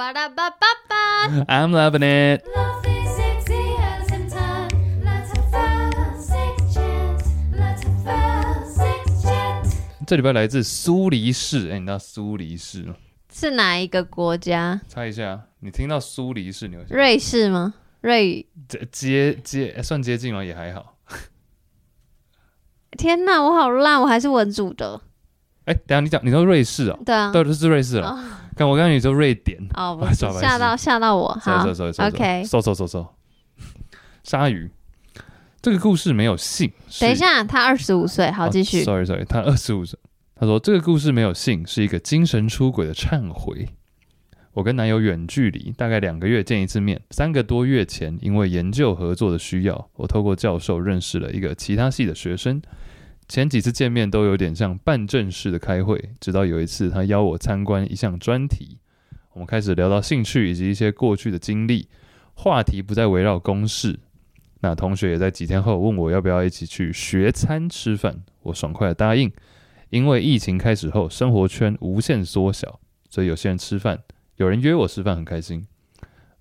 巴拉巴巴巴，I'm loving it。这里边来自苏黎世。哎，你知道苏黎世吗？是哪一个国家？猜一下。你听到苏黎世你会。瑞士吗？瑞，接接，算接近吗？也还好。天呐，我好烂，我还是文组的。哎、等下你讲，你说瑞士哦、对啊。对，就是瑞士了。看我刚才你说瑞典，吓到吓到我。好，OK。收收。鲨鱼，这个故事没有姓。是等一下，他二十五岁，好，哦继续。Sorry Sorry，他二十五岁。他说这个故事没有姓，是一个精神出轨的忏悔。我跟男友远距离，大概两个月见一次面。三个多月前，因为研究合作的需要，我透过教授认识了一个其他系的学生。前几次见面都有点像办正式的开会，直到有一次他邀我参观一项专题，我们开始聊到兴趣以及一些过去的经历，话题不再围绕公事。那同学也在几天后问我要不要一起去学餐吃饭，我爽快的答应。因为疫情开始后，生活圈无限缩小，所以有些人吃饭，有人约我吃饭很开心。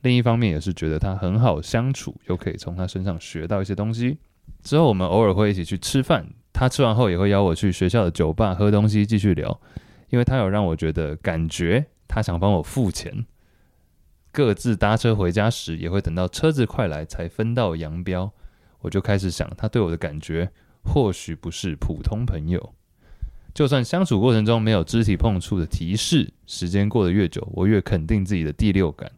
另一方面也是觉得他很好相处，又可以从他身上学到一些东西。之后我们偶尔会一起去吃饭，他吃完后也会邀我去学校的酒吧喝东西继续聊，因为他有让我觉得感觉他想帮我付钱。各自搭车回家时，也会等到车子快来才分道扬镳。我就开始想，他对我的感觉或许不是普通朋友。就算相处过程中没有肢体碰触的提示，时间过得越久，我越肯定自己的第六感。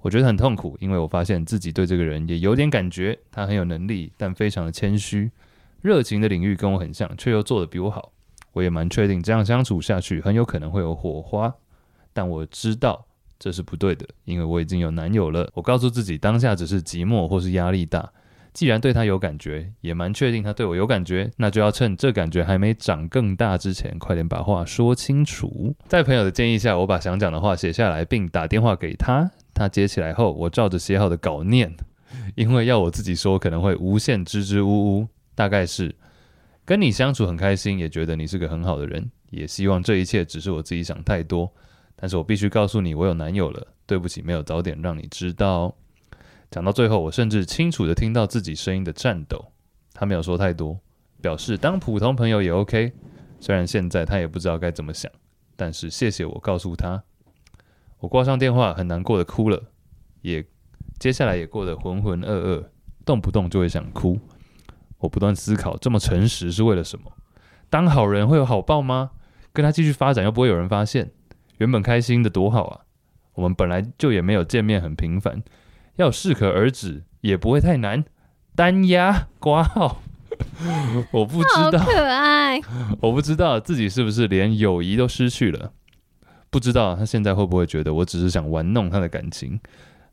我觉得很痛苦，因为我发现自己对这个人也有点感觉，他很有能力，但非常的谦虚，热情的领域跟我很像，却又做得比我好。我也蛮确定这样相处下去很有可能会有火花，但我知道这是不对的，因为我已经有男友了。我告诉自己，当下只是寂寞或是压力大。既然对他有感觉，也蛮确定他对我有感觉，那就要趁这感觉还没长更大之前，快点把话说清楚。在朋友的建议下，我把想讲的话写下来，并打电话给他。他接起来后，我照着写好的稿念，因为要我自己说，可能会无限支支吾吾。大概是跟你相处很开心，也觉得你是个很好的人，也希望这一切只是我自己想太多。但是我必须告诉你，我有男友了，对不起，没有早点让你知道。讲到最后，我甚至清楚的听到自己声音的颤抖。他没有说太多，表示当普通朋友也 OK。虽然现在他也不知道该怎么想，但是谢谢我告诉他。我挂上电话，很难过的哭了，也接下来也过得浑浑噩噩，动不动就会想哭。我不断思考，这么诚实是为了什么？当好人会有好报吗？跟他继续发展又不会有人发现，原本开心的多好啊！我们本来就也没有见面很频繁。要适可而止，也不会太难。单压挂号，我不知道，可爱。我不知道自己是不是连友谊都失去了。不知道他现在会不会觉得我只是想玩弄他的感情。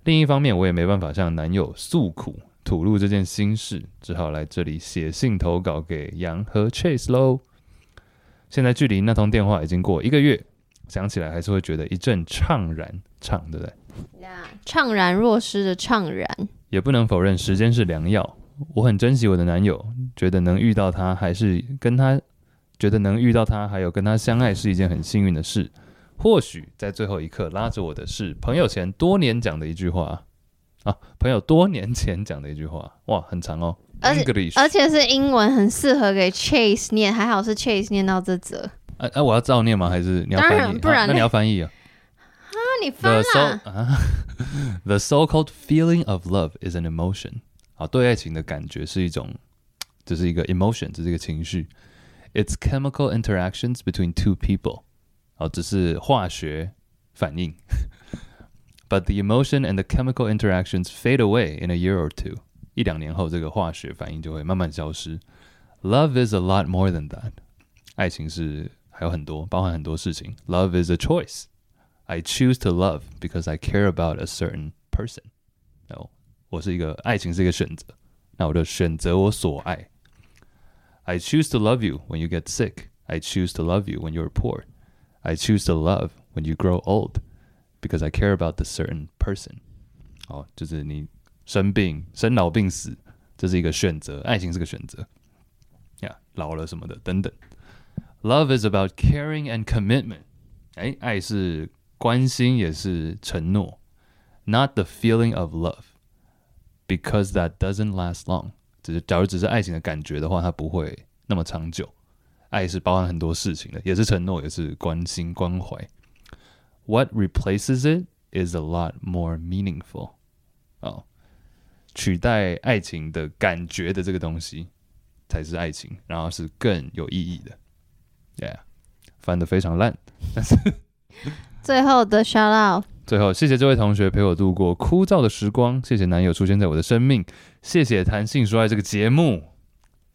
另一方面，我也没办法向男友诉苦，吐露这件心事，只好来这里写信投稿给杨和 Chase 喽。现在距离那通电话已经过一个月，想起来还是会觉得一阵怅然，怅对不对？怅然若失的怅然，也不能否认时间是良药。我很珍惜我的男友，觉得能遇到他，还是跟他，觉得能遇到他，还有跟他相爱是一件很幸运的事。或许在最后一刻拉着我的是朋友前多年讲的一句话啊，朋友多年前讲的一句话，哇，很长哦而且，English，而且是英文，很适合给 Chase 念，还好是 Chase 念到这则。啊啊，我要照念吗？还是你要当然翻译？不然啊那你要翻译啊。啊你翻啦，啊，The so-called feeling of love is an emotion。好，对爱情的感觉是一种，这是一个 emotion，这是一个情绪。It's chemical interactions between two people。好，只是化学反应。But the emotion and the chemical interactions fade away in a year or two。一两年后，这个化学反应就会慢慢消失。Love is a lot more than that。爱情是还有很多，包含很多事情。Love is a choice。I choose to love because I care about a certain person。哦，我是一个爱情是一个选择，那我就选择我所爱。I choose to love you when you get sick. I choose to love you when you're poor. I choose to love when you grow old because I care about the certain person。哦，就是你生病、生老病死，这是一个选择，爱情是个选择。呀、老了什么的等等。Love is about caring and commitment。哎，爱是 关心也是承诺，not the feeling of love，because that doesn't last long。只是假如只是爱情的感觉的话，它不会那么长久。爱是包含很多事情的，也是承诺，也是关心关怀。 What replaces it is a lot more meaningful。哦，取代爱情的感觉的这个东西才是爱情，然后是更有意义的。Yeah，翻得非常烂，但 是最后的 shout out，最后谢谢这位同学陪我度过枯燥的时光，谢谢男友出现在我的生命，谢谢谈性说爱这个节目，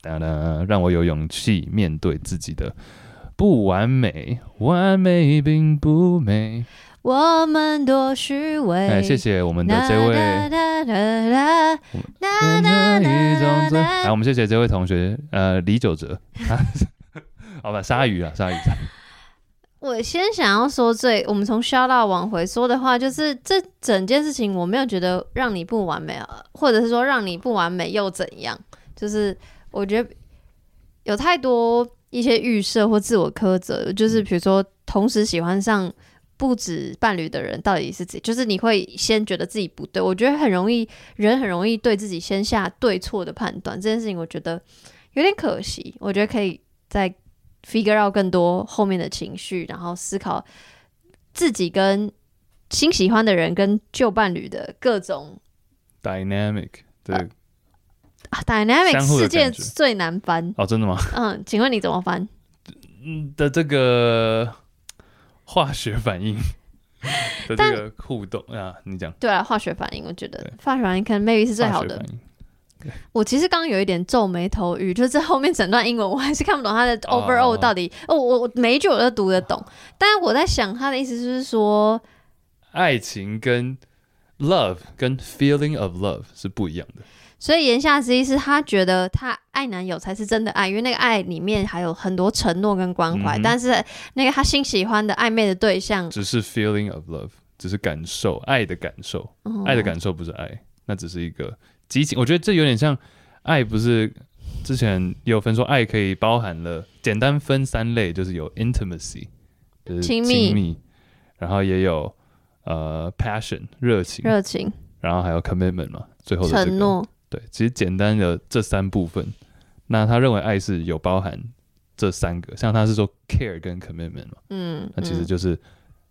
当然让我有勇气面对自己的不完美，完美并不美。我们多虚伪。哎，谢谢我们的这位。来，我们谢谢这位同学，呃，李九哲，好吧，鲨鱼啊，鲨鱼，我先想要说最，我们从 shout out 往回说的话，就是这整件事情我没有觉得让你不完美，啊，或者是说让你不完美又怎样？就是我觉得有太多一些预设或自我苛责，就是比如说同时喜欢上不止伴侣的人，到底是自己，就是你会先觉得自己不对。我觉得很容易，人很容易对自己先下对错的判断，这件事情我觉得有点可惜。我觉得可以再 figure out 更多后面的情绪，然后思考自己跟新喜欢的人跟旧伴侣的各种 dynamic 对，啊 dynamic 相互的事件感觉最难翻。哦，真的吗？嗯，请问你怎么翻？嗯的这个化学反应 的这个互动啊，你讲对啊，化学反应，我觉得化学反应可能 maybe 是最好的我其实刚刚有一点皱眉头语，就是这后面整段英文我还是看不懂它的 哦 overall 到底。哦，我我每一句我都读得懂，但是我在想他的意思就是说，爱情跟 love 跟 feeling of love 是不一样的。所以言下之意是她觉得她爱男友才是真的爱，因为那个爱里面还有很多承诺跟关怀，嗯但是那个她新喜欢的暧昧的对象，只是 feeling of love，只是感受爱的感受，哦。爱的感受不是爱，那只是一个激情。我觉得这有点像爱，不是之前有分说爱可以包含了简单分三类，就是有 intimacy，就是亲密然后也有呃 passion 热情，热情、然后还有 commitment 嘛，最后的这个承诺，对，其实简单的这三部分，那他认为爱是有包含这三个，像他是说 care 跟 commitment 嘛。嗯，那其实嗯就是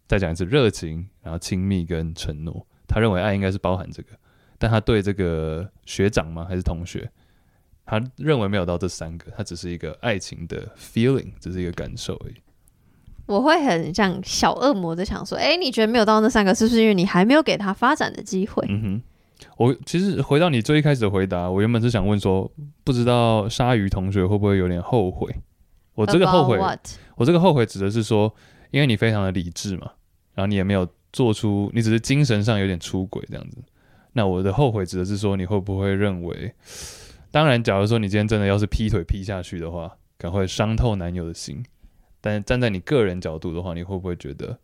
再讲一次热情，然后亲密跟承诺。他认为爱应该是包含这个，但他对这个学长吗还是同学，他认为没有到这三个，他只是一个爱情的 feeling，只是一个感受而已。我会很像小恶魔在想说，哎、你觉得没有到那三个，是不是因为你还没有给他发展的机会？嗯哼，我其实回到你最一开始的回答，我原本是想问说，不知道鲨鱼同学会不会有点后悔？我这个后悔我这个后悔指的是说，因为你非常的理智嘛，然后你也没有做出，你只是精神上有点出轨这样子。那我的后悔指的是说，你会不会认为，当然，假如说你今天真的要是劈腿劈下去的话，可能会伤透男友的心。但站在你个人角度的话，你会不会觉得，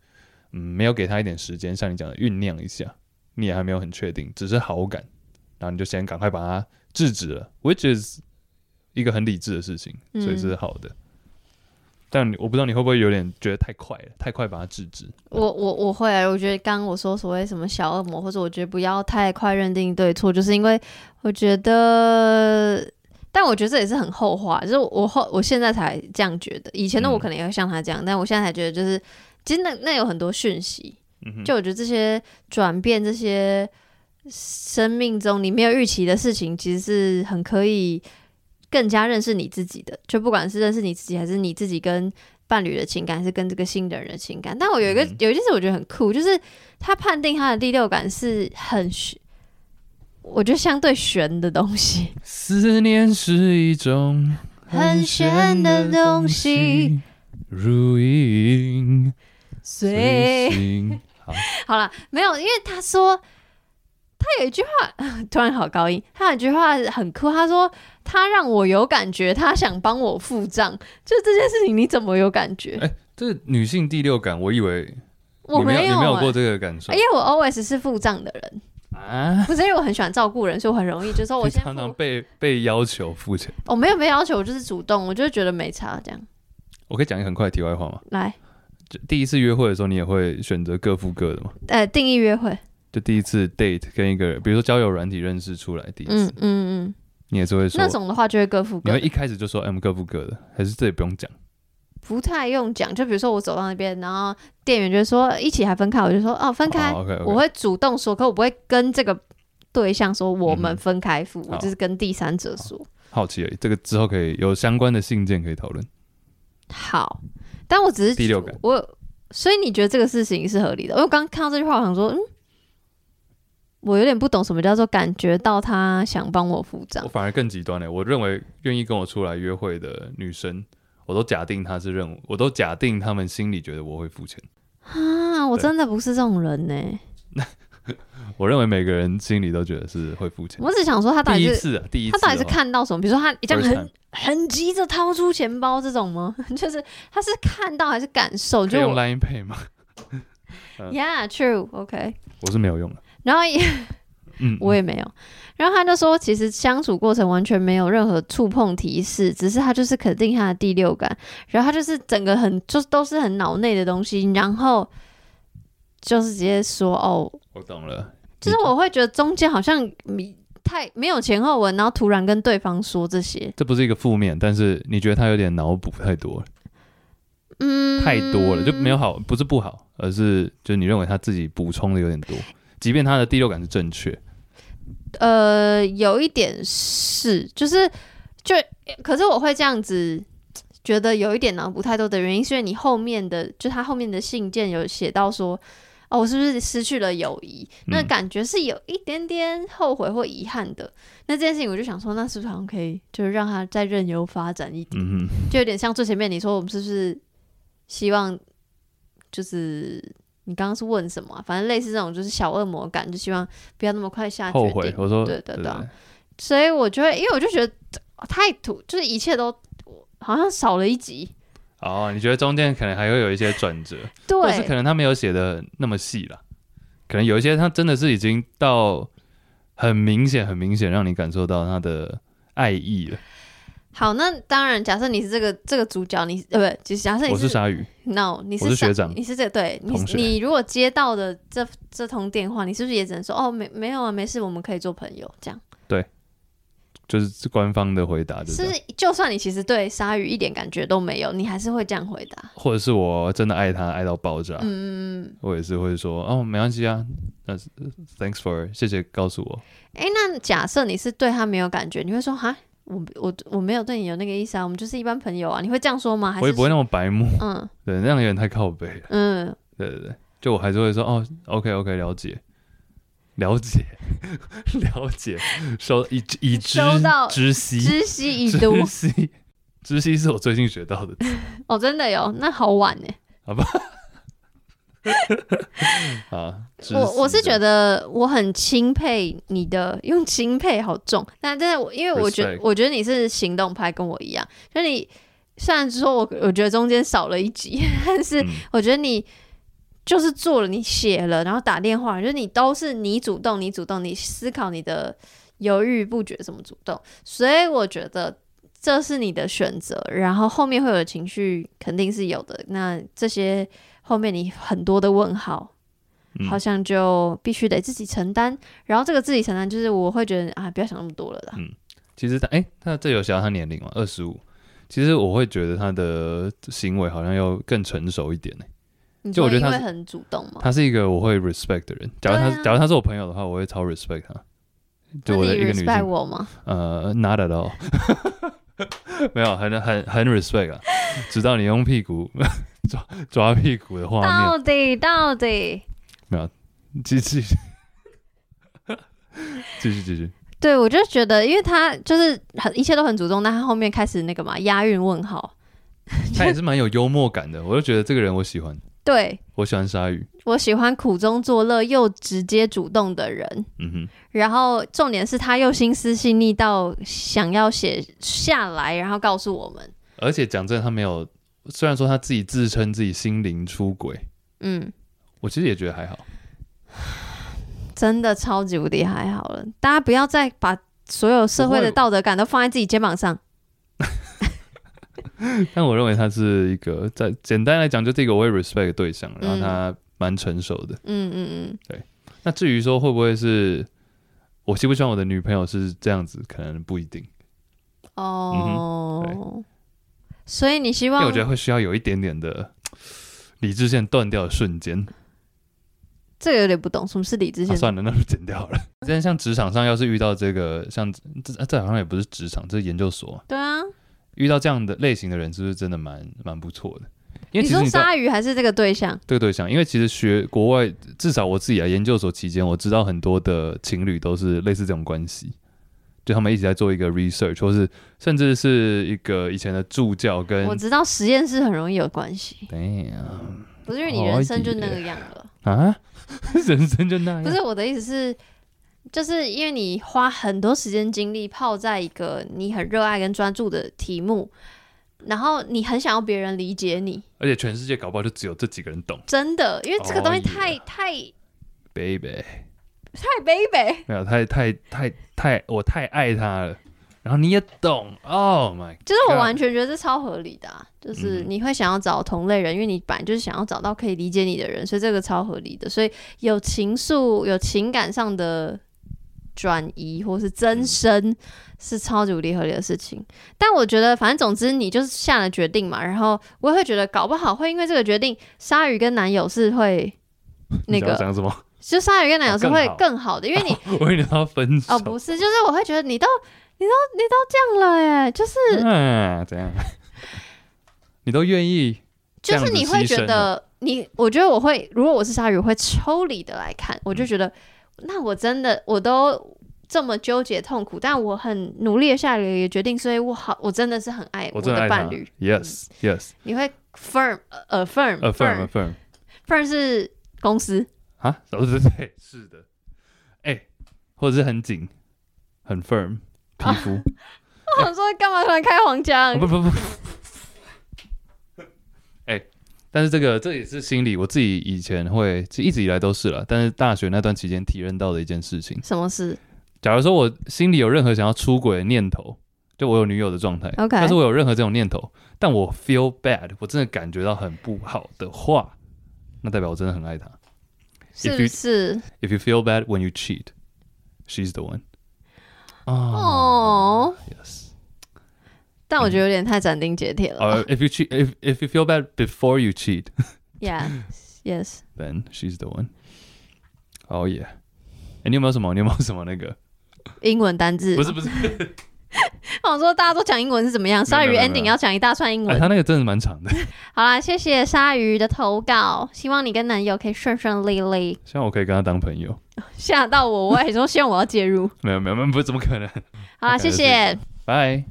嗯，没有给他一点时间，像你讲的酝酿一下，你也还没有很确定，只是好感，然后你就先赶快把它制止了，which is 一个很理智的事情，嗯所以是好的。但我不知道你会不会有点觉得太快了，太快把它制止。我我我会啊，我觉得刚刚我说所谓什么小恶魔，或者我觉得不要太快认定对错，就是因为我觉得，但我觉得这也是很后话，就是我后我现在才这样觉得，以前的我嗯可能也会像他这样，但我现在才觉得就是，其实那那有很多讯息，嗯，就我觉得这些转变，这些生命中你没有预期的事情，其实是很可以更加认识你自己的。就不管是认识你自己，还是你自己跟伴侣的情感，还是跟这个新的人的情感。但我有一个、嗯有一件事我觉得很酷，就是他判定他的第六感是很玄，我觉得相对悬的东西。思念是一种很悬的东西，如影随随形。好，好了，没有，因为他说他有一句话突然好高音，他有一句话很酷，他说他让我有感觉，他想帮我付账，就这件事情你怎么有感觉？哎这个女性第六感，我以为我没有、没有过这个感受因为我 always 是付账的人，啊？不是因为我很喜欢照顾人，所以我很容易就说我先常常。被被要求付钱。我、没有被要求，我就是主动，我就觉得没差这样。我可以讲一个很快的题外话吗？来，就第一次约会的时候，你也会选择各付各的吗？呃，定义约会，就第一次 date 跟一个人，比如说交友软体认识出来第一次，嗯嗯嗯，你也是会说那，种的话就会各付各你会，一开始就说，哎、我们各付各的，还是这也不用讲？不太用讲。就比如说我走到那边，然后店员就说一起还分开，我就说哦分开，我会主动说，可我不会跟这个对象说我们嗯分开付，我好就是跟第三者说。好奇而已，这个之后可以有相关的信件可以讨论。好，但我只是第六感我，所以你觉得这个事情是合理的？我刚刚看到这句话，我想说，嗯，我有点不懂什么叫做感觉到他想帮我付账我。反而更极端了，我认为愿意跟我出来约会的女生，我都假定她是认，我都假定他们心里觉得我会付钱。啊，我真的不是这种人呢、我认为每个人心里都觉得是会付钱。我只想说他到底是第一次啊，第一次他到底是哦看到什么？比如说他这样 first 很 time 很急着掏出钱包这种吗？就是他是看到还是感受？可以用就我 Line Pay 吗？Yeah, true, OK。我是没有用的。然后也嗯，我也没有。然后他就说，其实相处过程完全没有任何触碰提示，只是他就是肯定他的第六感，然后他就是整个很就都是很脑内的东西，然后就是直接说哦，我懂了。就是我会觉得中间好像你太没有前后文，然后突然跟对方说这些，这不是一个负面，但是你觉得他有点脑补太多了，嗯，太多了，就没有好，不是不好，而是就你认为他自己补充的有点多，即便他的第六感是正确，呃，有一点是，就是就，可是我会这样子觉得有一点脑补太多的原因，是因为你后面的，就他后面的信件有写到说，哦，我是不是失去了友谊？那嗯感觉是有一点点后悔或遗憾的。那这件事情，我就想说，那是不是好像可以，就是让他再任由发展一点，嗯，就有点像最前面你说，我们是不是希望，就是你刚刚是问什么啊、反正类似这种，就是小恶魔感，就希望不要那么快下决定。后悔。我说，对对对啊，所以我觉得，因为我就觉得太土，就是一切都好像少了一集。哦，你觉得中间可能还会有一些转折，或是可，能他没有写的那么细了，可能有一些他真的是已经到很明显、很明显让你感受到他的爱意了。好，那当然，假设你是这个这个主角，你呃不，就是假设你我是鲨鱼，no，你是是学长你是这个对你你如果接到的这这通电话，你是不是也只能说哦没没有啊，没事，我们可以做朋友这样？就是官方的回答，就是是？就算你其实对鲨鱼一点感觉都没有，你还是会这样回答？或者是我真的爱他爱到爆炸，嗯，我也是会说哦，没关系啊，那是 thanks for 谢谢告诉我，哎、那假设你是对他没有感觉，你会说哈，我我我没有对你有那个意思啊，我们就是一般朋友啊，你会这样说吗？我也不会那么白目，嗯 对，那样有点太靠背了，嗯，对对对，就我还是会说哦，OK OK，了解。了解，了解，收已已知收到知悉，知悉已读。知悉，知悉是我最近学到的词。哦，真的有，那好晚呢。啊。知我我是觉得我很钦佩你的，用钦佩好重，但真的我因为我觉得我觉得你是行动派，跟我一样，就你虽然说我我觉得中间少了一集，但是嗯。我觉得你就是做了，你写了，然后打电话，就是你都是你主动，你主动，你思考你的犹豫不决怎么主动，所以我觉得这是你的选择，然后后面会有的情绪肯定是有的，那这些后面你很多的问号。嗯好像就必须得自己承担，然后这个自己承担，就是我会觉得啊，不要想那么多了啦。嗯其实他哎、他这有写到他年龄嘛，二十五。其实我会觉得他的行为好像要更成熟一点呢、就我觉得他会很主动嘛，他是一个我会 respect 的人。假如他、啊假如他是我朋友的话，我会超 respect 他。就我的一个女性，我吗？呃，not at all，没有，很很很 respect 啊。直到你用屁股抓抓屁股的画面，到底到底没有，继续，继续继续。对我就觉得，因为他就是很一切都很主动，但他后面开始那个嘛押韵问号，他也是蛮有幽默感的，我就觉得这个人我喜欢，对我喜欢鲨鱼。我喜欢苦中作乐又直接主动的人。嗯哼，然后重点是他又心思细腻到想要写下来，然后告诉我们，而且讲真的，他没有，虽然说他自己自称自己心灵出轨，嗯，我其实也觉得还好。真的超级无敌还好了。大家不要再把所有社会的道德感都放在自己肩膀上。但我认为他是一个在简单来讲，就是一个我会 respect 的对象，然后嗯他蛮成熟的。嗯嗯嗯，对那至于说会不会是我希不希望我的女朋友是这样子，可能不一定，哦，所以你希望因为我觉得会需要有一点点的理智线断掉的瞬间。这个有点不懂，什么是理智啊、线？算了，那就剪掉了。之前像职场上，要是遇到这个像这这好像也不是职场，这是研究所对啊，遇到这样的类型的人，是不是真的蛮蛮不错的？因为你说鲨鱼还是这个对象？这个对象，因为其实学国外，至少我自己啊，研究所期间，我知道很多的情侣都是类似这种关系，就他们一直在做一个 research，或是甚至是一个以前的助教跟我知道实验室很容易有关系，damn 不是因为你人生就那个样了。啊，人生就那样，不是我的意思是，就是因为你花很多时间精力泡在一个你很热爱跟专注的题目，然后你很想要别人理解你，而且全世界搞不好就只有这几个人懂。真的，因为这个东西哦太、耶太，baby，太 baby，没有太太太太，我太爱他了，然后你也懂，Oh my，就是我完全觉得这超合理的、啊，就是嗯。你会想要找同类人，因为你本来就是想要找到可以理解你的人，所以这个超合理的。所以有情愫、有情感上的转移或是增生，是超级无敌合理的事情。但我觉得，反正总之你就是下了决定嘛，然后我也会觉得，搞不好会因为这个决定，鲨鱼跟男友是会 那个，讲什么？就鲨鱼跟男友是会哦更好的，因为你 我以为你要分手哦不是，就是我会觉得你都你都你都这样了耶，就是。嗯，怎样？你都愿意就是你会觉得你，我觉得我会，如果我是鲨鱼，我会抽离的来看，我就觉得，那我真的我都这么纠结痛苦，但我很努力的下了一个决定，所以我好，我真的是很爱我的伴侣。，yes yes. 你会 firm 呃 affirm affirm affirm firm 是公司，啊，都 是对对，是的，哎，或者是很紧，很 firm 皮肤，我 想说干嘛突然开黄腔？哦？不不不，哎，但是这个这也是心理，我自己以前会，其实一直以来都是了，但是大学那段期间体认到的一件事情。什么事？假如说我心里有任何想要出轨的念头，就我有女友的状态 OK 但是我有任何这种念头，但我 feel bad，我真的感觉到很不好的话，那代表我真的很爱她。是不是？If you feel bad when you cheat, she's the one. 哦.但我觉得有点太斩钉截铁了吧。呃、if you cheat, if if you feel bad before you cheat, Yeah, yes. then she's the one. Oh yeah. 哎，你有没有什么？你有没有什么那个？英文单字不是不是，我想说大家都讲英文是怎么样？鲨鱼 ending 要讲一大串英哎，文。他那个真的蛮长的，好啦，谢谢鲨鱼的投稿，希望你跟男友可以顺顺利利。希望我可以跟他当朋友。吓到我，我还说希望我要介入。没有没有没有，不怎么可能？好啦，谢谢。拜。